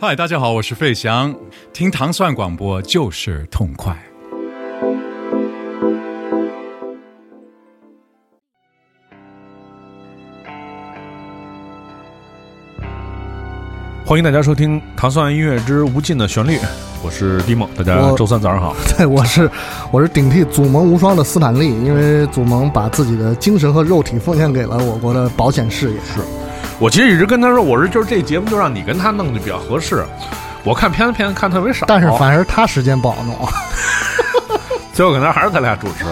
嗨，大家好，我是费翔，听糖蒜广播就是痛快。欢迎大家收听《糖蒜音乐之无尽的旋律》，我是迪梦，大家周三早上好。对，我是我是顶替祖盟无双的斯坦利，因为祖盟把自己的精神和肉体奉献给了我国的保险事业。是我其实一直跟他说，我说就是这节目就让你跟他弄就比较合适。我看片子片子看特别少，但是反而他时间不好弄。最后可能还是咱俩主持。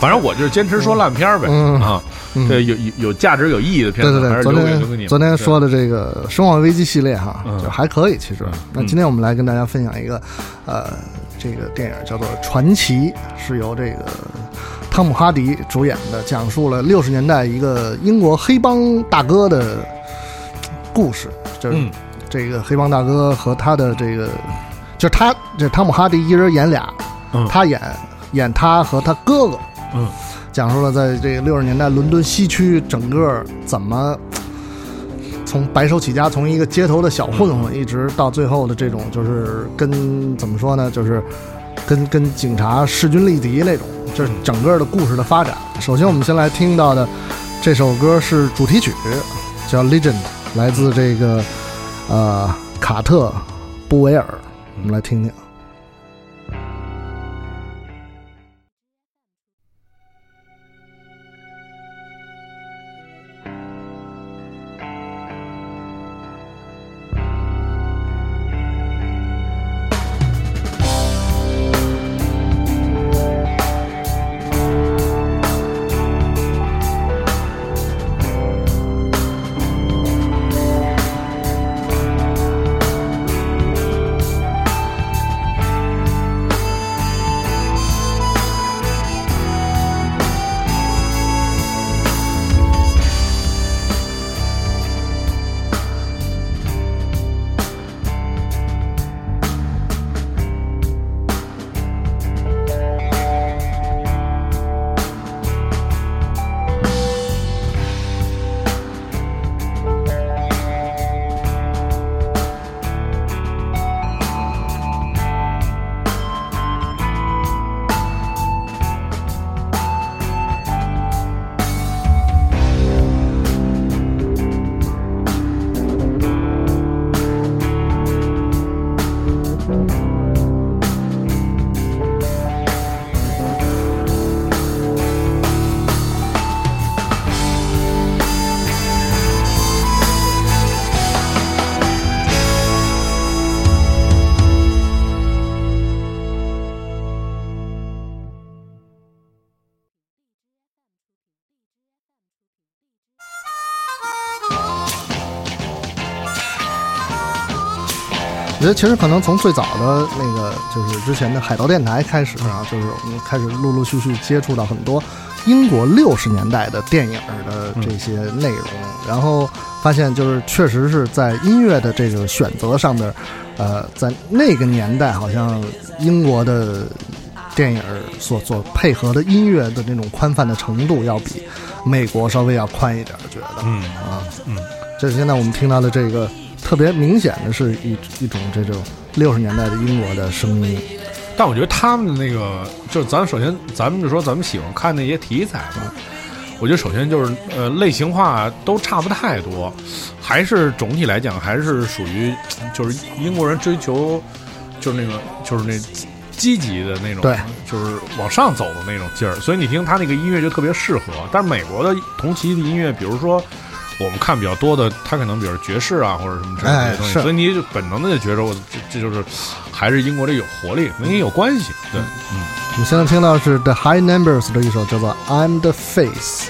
反正我就是坚持说烂片儿呗、嗯啊，嗯对有有有价值有意义的片子，对对对，昨。天昨天说的这个《生化危机》系列哈，嗯就还可以。其实，那今天我们来跟大家分享一个，呃，这个电影叫做《传奇》，是由这个汤姆哈迪主演的，讲述了六十年代一个英国黑帮大哥的故事。就是嗯。这个黑帮大哥和他的这个，就是他这汤姆哈迪一人演俩，嗯。他演演他和他哥哥，嗯，讲述了在这个六十年代伦敦西区整个怎么从白手起家，从一个街头的小混混，一直到最后的这种就是跟怎么说呢，就是跟跟警察势均力敌那种，就是整个的故事的发展。首先，我们先来听到的这首歌是主题曲，叫《Legend》，来自这个呃卡特布维尔，我们来听听。觉得其实可能从最早的那个就是之前的海盗电台开始啊，就是我们开始陆陆续续接触到很多英国六十年代的电影的这些内容，然后发现就是确实是在音乐的这个选择上面，呃，在那个年代好像英国的电影所所配合的音乐的那种宽泛的程度要比美国稍微要宽一点，觉得嗯啊，嗯，这是现在我们听到的这个特别明显的是一一种这种六十年代的英国的声音，但我觉得他们的那个，就是咱首先咱们就说咱们喜欢看那些题材吧。我觉得首先就是呃类型化都差不太多，还是总体来讲还是属于就是英国人追求就是那个就是那积极的那种，对，就是往上走的那种劲儿。所以你听他那个音乐就特别适合。但是美国的同期的音乐，比如说我们看比较多的，他可能比如爵士啊或者什么之类的东西，是所以你就本能的就觉得我这这就是还是英国这有活力，跟你有关系。对，嗯。我们现在听到是 The High Numbers 的一首叫做《I'm the Face》。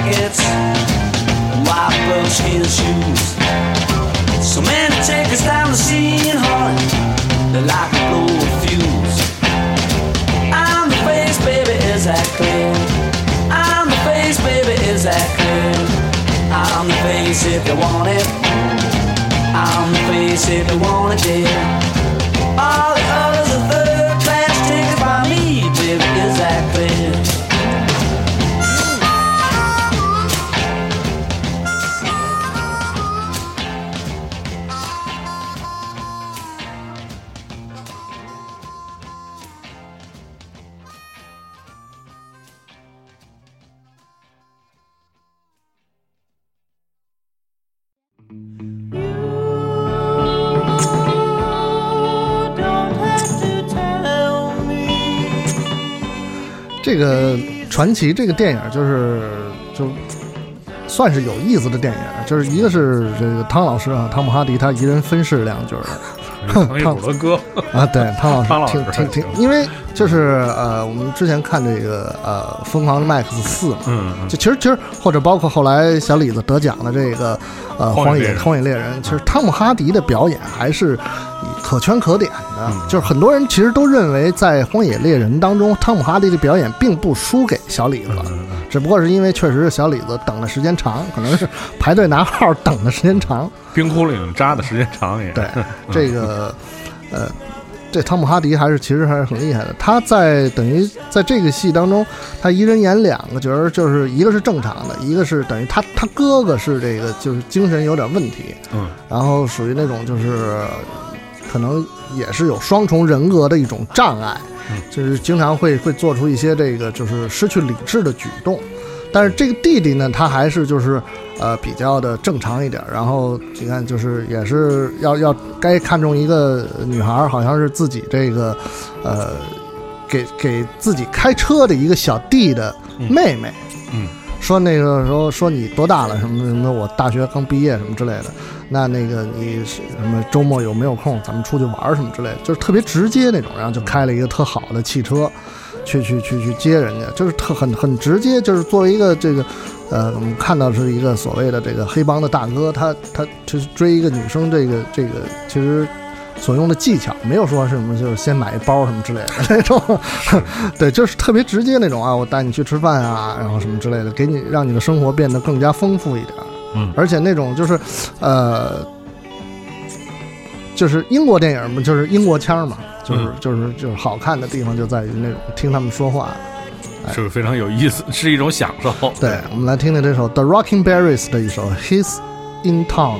Jackets, white buckskin shoes. So many tickets down the scene, honey, they're like a blow a fuse. I'm the face, baby, is that clear? I'm the face, baby, is that clear? I'm the face if you want it. I'm the face if you want it, dear. All 这个传奇这个电影就是就算是有意思的电影，就是一个是这个汤老师啊，汤姆哈迪他一人分饰两角儿。唐一虎的歌，啊，对汤老师汤老师挺挺挺，因为就是呃，我们之前看这个呃《疯狂的麦克斯四》嘛，就其实其实或者包括后来小李子得奖的这个呃《荒野荒野猎人》，其实汤姆哈迪的表演还是可圈可点的。嗯就是很多人其实都认为在《荒野猎人》当中，汤姆哈迪的表演并不输给小李子，嗯只不过是因为确实是小李子等的时间长，可能是排队拿号等的时间长。冰窟窿扎的时间长也对，这个呃，这汤姆哈迪还是其实还是很厉害的。他在等于在这个戏当中，他一人演两个角儿，就是一个是正常的，一个是等于他他哥哥是这个就是精神有点问题，嗯然后属于那种就是可能也是有双重人格的一种障碍，就是经常会会做出一些这个就是失去理智的举动。但是这个弟弟呢，他还是就是呃比较的正常一点儿。然后你看，就是也是要要该看中一个女孩儿，好像是自己这个呃给给自己开车的一个小弟的妹妹。嗯说那个时候说你多大了？什么什么，我大学刚毕业什么之类的。那那个你什么周末有没有空？咱们出去玩儿什么之类的，就是特别直接那种。然后就开了一个特好的汽车，去去去去接人家，就是特很很直接。就是作为一个这个，呃，我们看到是一个所谓的这个黑帮的大哥，他他就是追一个女生，这个这个其实。所用的技巧没有说是什么，就是先买一包什么之类的 那种，对，就是特别直接那种啊，我带你去吃饭啊，然后什么之类的，给你让你的生活变得更加丰富一点。嗯而且那种就是，呃，就是英国电影嘛，就是英国腔嘛，就是、嗯就是就是好看的地方就在于那种听他们说话。是非常有意思，是一种享受。对，我们来听听这首 The Rocking Berries 的一首《He's in Town》。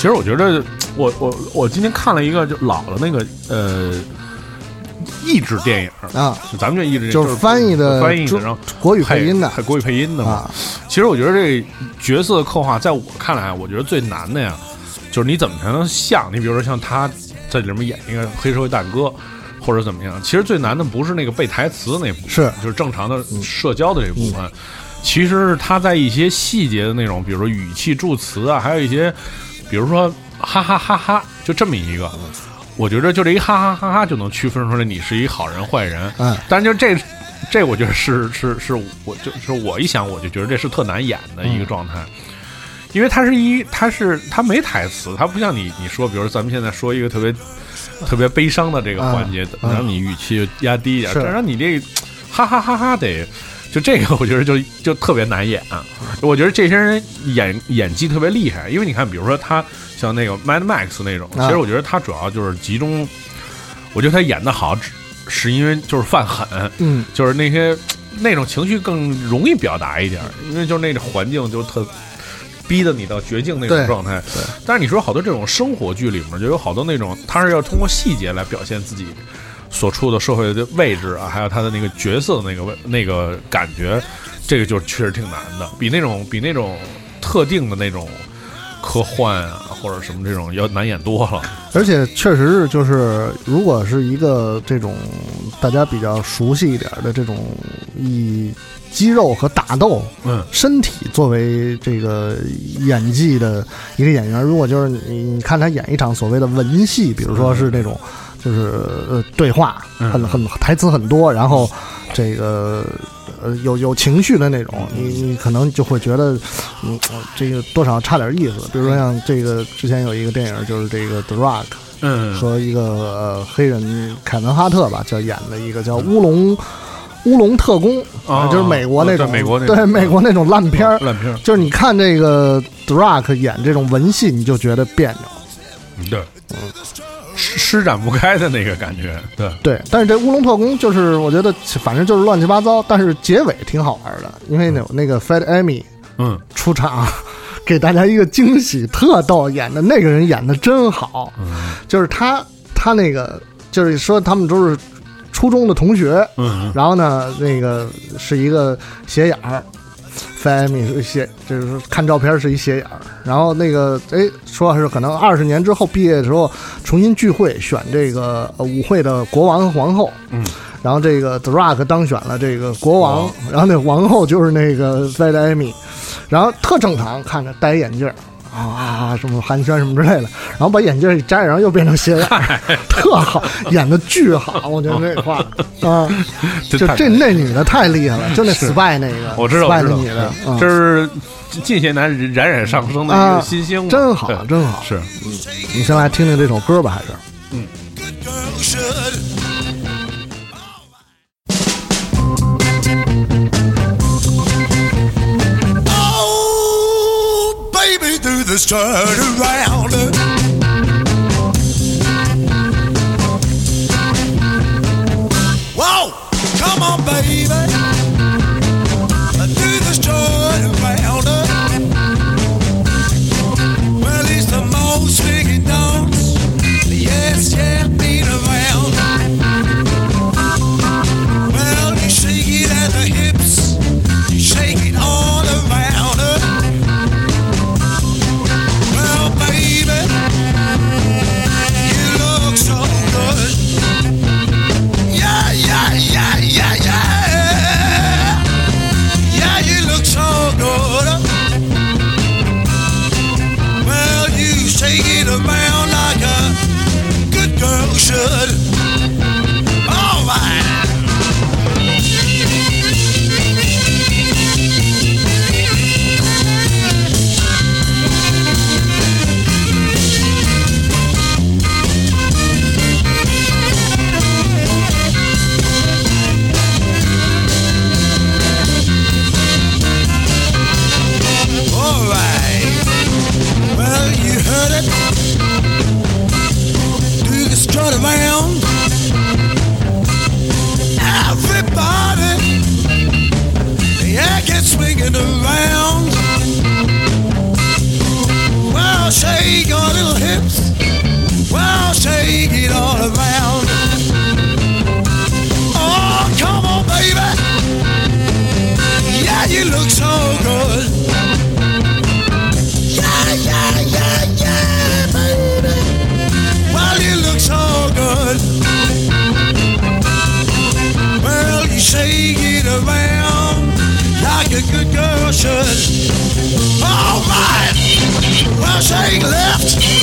其实我觉得，我我我今天看了一个就老的那个呃译制电影啊，就咱们这译制就是翻译的翻译的，然后国语配音的。配国语配音的嘛。啊，其实我觉得这角色的刻画，在我看来，我觉得最难的呀，就是你怎么才能像你，比如说像他在里面演一个黑社会大哥，或者怎么样。其实最难的不是那个背台词那部分，是。就是正常的社交的这部分，其实是他在一些细节的那种，比如说语气助词啊，还有一些，比如说哈哈哈哈，就这么一个。我觉得就这一哈哈哈哈就能区分出来你是一好人坏人，嗯，但就这，这我觉得是是是，我就是我一想我就觉得这是特难演的一个状态，因为他是一他是他没台词，他不像你你说，比如咱们现在说一个特别特别悲伤的这个环节，嗯。让你语气压低一点，是。这让你这哈哈哈哈得。就这个，我觉得就就特别难演、我觉得这些人演演技特别厉害，因为你看，比如说他像那个 Mad Max 那种，啊其实我觉得他主要就是集中，我觉得他演的好，是因为就是犯狠，嗯，就是那些那种情绪更容易表达一点，因为就是那种环境就特逼得你到绝境那种状态。对但是你说好多这种生活剧里面就有好多那种，他是要通过细节来表现自己所处的社会的位置啊，还有他的那个角色的那个位那个感觉，这个就确实挺难的，比那种比那种特定的那种科幻啊或者什么这种要难演多了。而且确实是，就是如果是一个这种大家比较熟悉一点的这种以肌肉和打斗嗯，身体作为这个演技的一个演员，如果就是你你看他演一场所谓的文戏，比如说是那种就是呃对话嗯很很台词很多，然后这个呃有有情绪的那种，你你可能就会觉得嗯呃这个多少差点意思。比如说像这个之前有一个电影就是这个 The Rock。嗯，和一个呃黑人凯文哈特吧，叫演的一个叫乌龙乌龙特工，啊就是美国那种对美国那种对美国那种烂片儿。烂片儿，就是你看这个 Rock 演这种文戏，你就觉得别扭。对，施施展不开的那个感觉，对，对，但是这乌龙特工就是我觉得反正就是乱七八糟，但是结尾挺好玩的，因为有那个 Fat Amy 嗯。出场，给大家一个惊喜，特逗，演的那个人演的真好，嗯。就是他他那个就是说他们都是初中的同学，嗯。然后呢，那个是一个斜眼儿 f a m i 是斜，就是看照片是一斜眼儿。然后那个哎，说是可能二十年之后毕业的时候重新聚会，选这个呃舞会的国王和皇后。嗯，然后这个 The Rock 当选了这个国王，然后那皇后就是那个 Fat Amy，然后特正常，看着戴一眼镜儿。啊啊！什么寒暄什么之类的，然后把眼镜一摘，然后又变成斜眼儿，特好，演的巨好，我觉得这块儿。啊，就这那女的太厉害了，就那 spy 那个，我知道，我知道，女的，嗯。这是近些年冉冉上升的一啊个新星，真好，真好。是，我们先来听听这首歌吧，还是。Girl this turn around. Whoa, come on, baby.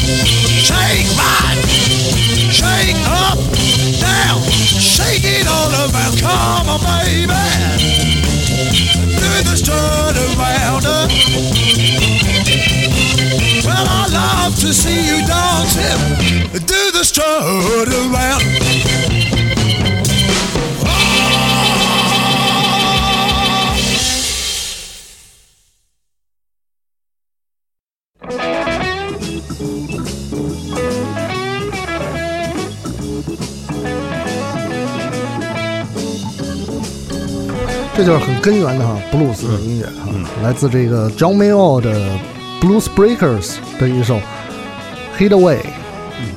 Shake right, shake up, down, shake it all around. Come on, baby, do the strut around. Well, I love to see you dancing, do the strut around. 就是很根源的哈布鲁斯的音乐哈，来自这个 John Mayall 的 Blues Breakers 的一首《Hid Away》。嗯。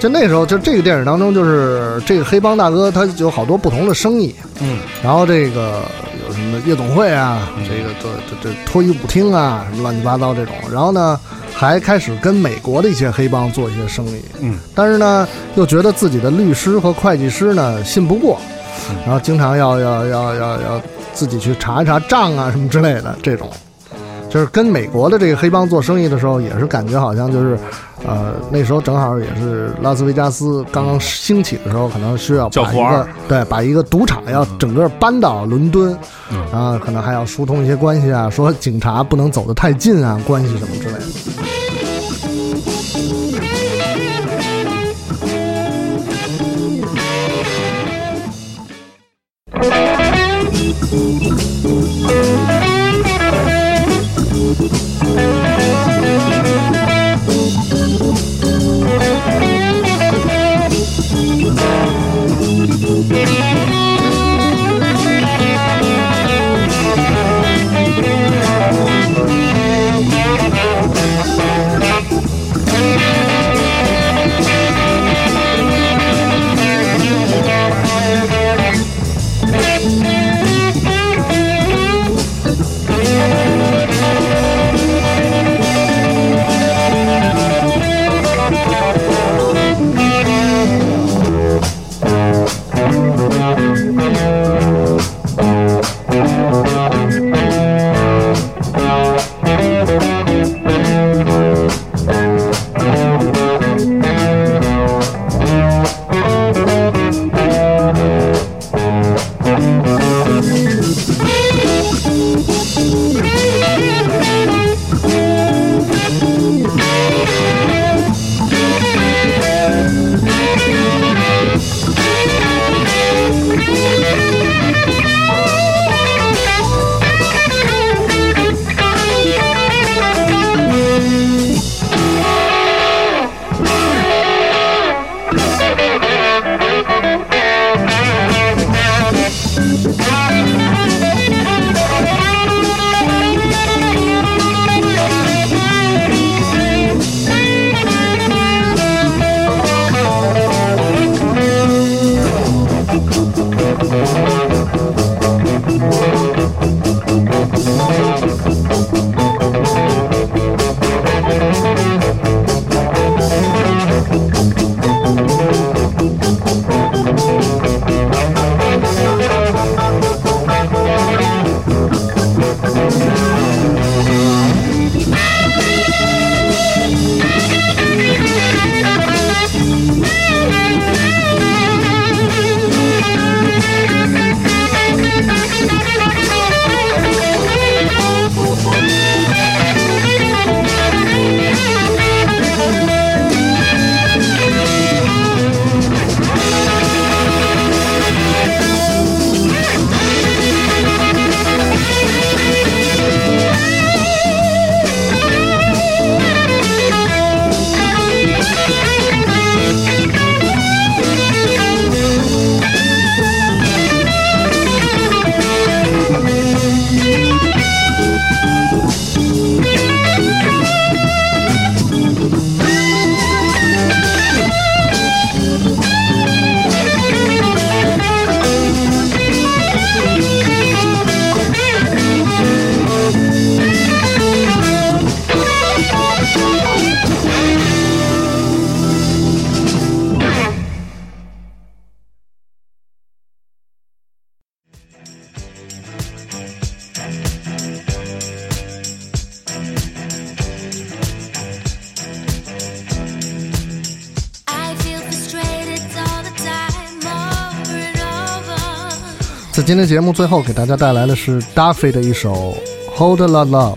就那时候，就这个电影当中，就是这个黑帮大哥他有好多不同的生意，嗯，然后这个有什么夜总会啊，这个这这这脱衣舞厅啊，什么乱七八糟这种，然后呢，还开始跟美国的一些黑帮做一些生意，嗯，但是呢，又觉得自己的律师和会计师呢信不过，然后经常要要要要要自己去查一查账啊什么之类的这种。就是跟美国的这个黑帮做生意的时候，也是感觉好像就是，呃，那时候正好也是拉斯维加斯刚刚兴起的时候，可能需要把一个对把一个赌场要整个搬到伦敦，嗯然后可能还要疏通一些关系啊，说警察不能走得太近啊，关系什么之类的。今天节目最后给大家带来的是 Duffy 的一首《Hold the Love》，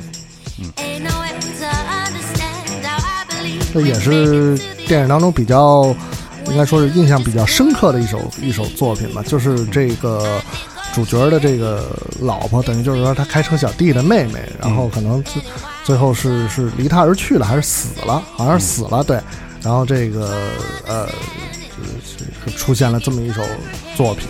这也是电影当中比较应该说是印象比较深刻的一首一首作品吧，就是这个主角的这个老婆，等于就是说他开车小弟的妹妹，然后可能最最后是是离他而去了，还是死了，好像是死了，对，然后这个呃是是出现了这么一首作品。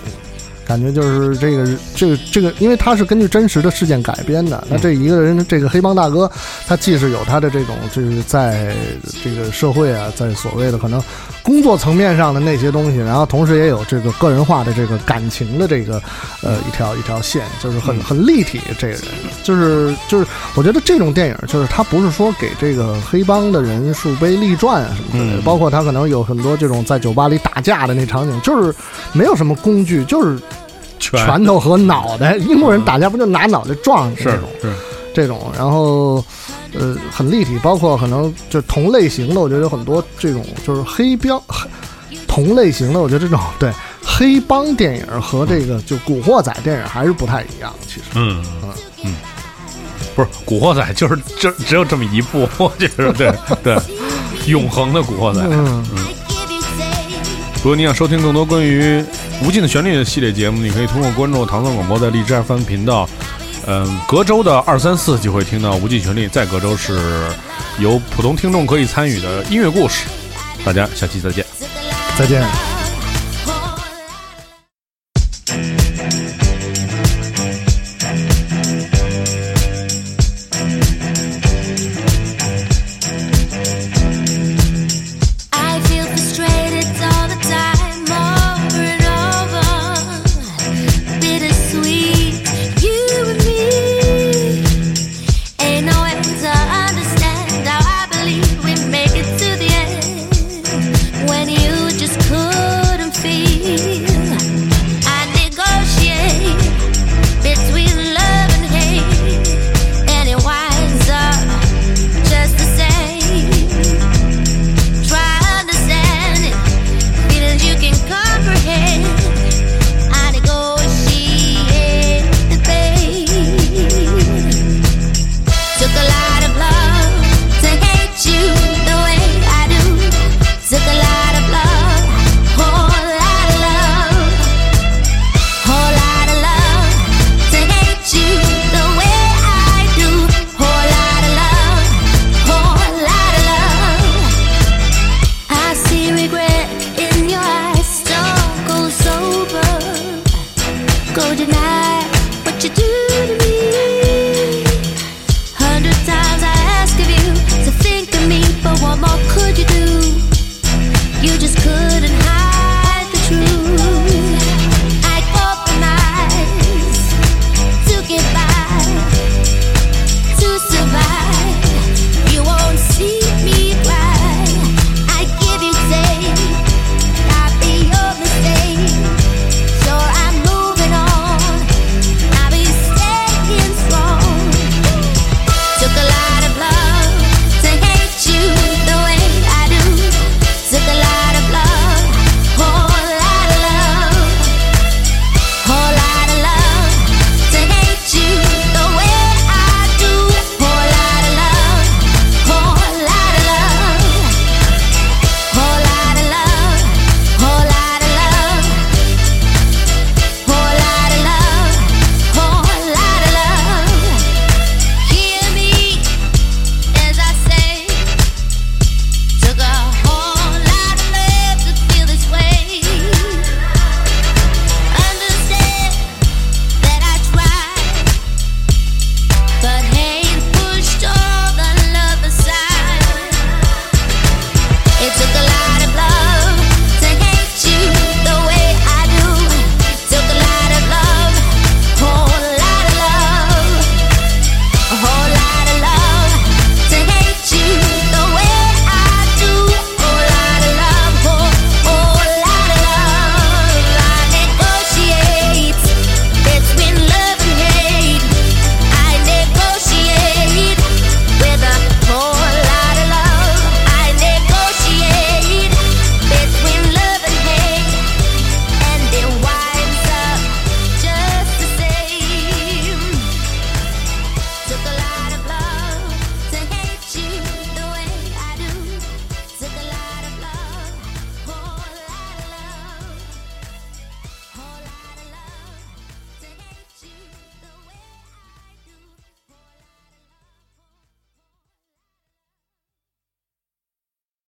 感觉就是这个这个这个，因为他是根据真实的事件改编的。那这一个人，这个黑帮大哥，他既是有他的这种，就是在这个社会啊，在所谓的可能工作层面上的那些东西，然后同时也有这个个人化的这个感情的这个呃一条一条线，就是很很立体。这个人就是就是，我觉得这种电影就是他不是说给这个黑帮的人树碑立传啊什么之类的，包括他可能有很多这种在酒吧里打架的那场景，就是没有什么工具，就是。拳头和脑袋，英国人打架不就拿脑袋撞这种，是这种，然后呃很立体，包括可能就同类型的，我觉得有很多这种就是黑标同类型的，我觉得这种对黑帮电影和这个就古惑仔电影还是不太一样，其实，嗯嗯嗯，不是古惑仔就是就只有这么一部，我觉得对对，永恒的古惑仔，嗯。嗯。如果你想收听更多关于《无尽的旋律》的系列节目，你可以通过关注唐宋广播的荔枝 FM 频道，嗯，隔周的二三四就会听到《无尽旋律》，再隔周是由普通听众可以参与的音乐故事。大家下期再见。再见。